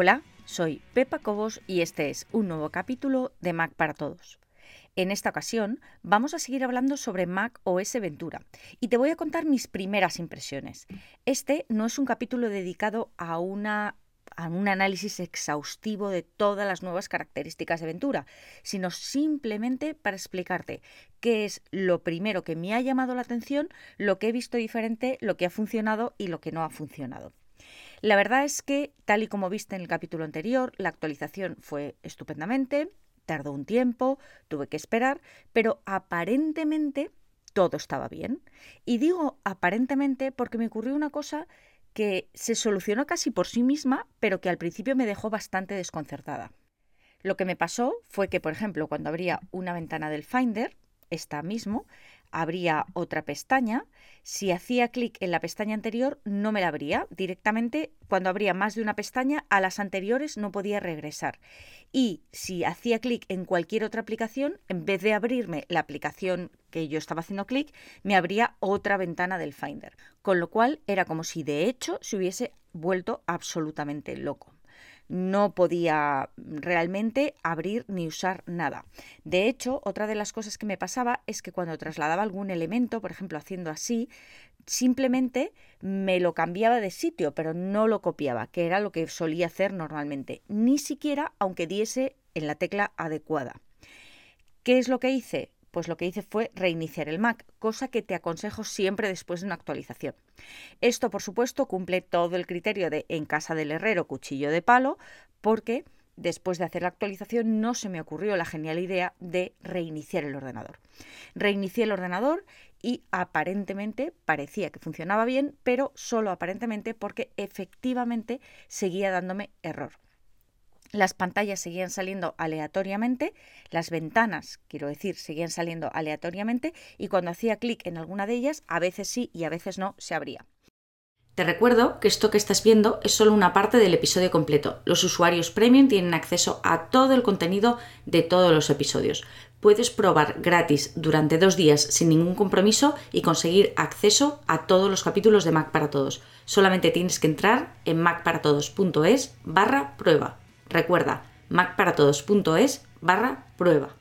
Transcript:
Hola, soy Pepa Cobos y este es un nuevo capítulo de Mac para Todos. En esta ocasión vamos a seguir hablando sobre Mac OS Ventura y te voy a contar mis primeras impresiones. Este no es un capítulo dedicado a un análisis exhaustivo de todas las nuevas características de Ventura, sino simplemente para explicarte qué es lo primero que me ha llamado la atención, lo que he visto diferente, lo que ha funcionado y lo que no ha funcionado. La verdad es que, tal y como viste en el capítulo anterior, la actualización fue estupendamente, Tardó un tiempo, tuve que esperar, pero aparentemente todo estaba bien. Y digo aparentemente porque me ocurrió una cosa que se solucionó casi por sí misma, pero que al principio me dejó bastante desconcertada. Lo que me pasó fue que, por ejemplo, cuando abría una ventana del Finder, esta mismo, abría otra pestaña. Si hacía clic en la pestaña anterior, no me la abría. Directamente, cuando abría más de una pestaña, a las anteriores no podía regresar. Y si hacía clic en cualquier otra aplicación, en vez de abrirme la aplicación que yo estaba haciendo clic, me abría otra ventana del Finder. Con lo cual era como si de hecho se hubiese vuelto absolutamente loco no podía realmente abrir ni usar nada. De hecho, otra de las cosas que me pasaba es que cuando trasladaba algún elemento, por ejemplo haciendo así, simplemente me lo cambiaba de sitio, pero no lo copiaba, que era lo que solía hacer normalmente, ni siquiera aunque diese en la tecla adecuada. ¿Qué es lo que hice? Pues lo que hice fue reiniciar el Mac, cosa que te aconsejo siempre después de una actualización. Esto, por supuesto, cumple todo el criterio de en casa del herrero cuchillo de palo, porque después de hacer la actualización no se me ocurrió la genial idea de reiniciar el ordenador. Reinicié el ordenador y aparentemente parecía que funcionaba bien, pero solo aparentemente porque efectivamente seguía dándome error las pantallas seguían saliendo aleatoriamente, las ventanas, quiero decir, seguían saliendo aleatoriamente y cuando hacía clic en alguna de ellas, a veces sí y a veces no, se abría. Te recuerdo que esto que estás viendo es solo una parte del episodio completo. Los usuarios premium tienen acceso a todo el contenido de todos los episodios. Puedes probar gratis durante dos días sin ningún compromiso y conseguir acceso a todos los capítulos de Mac para Todos. Solamente tienes que entrar en macparatodos.es barra prueba. Recuerda, macparatodos.es barra prueba.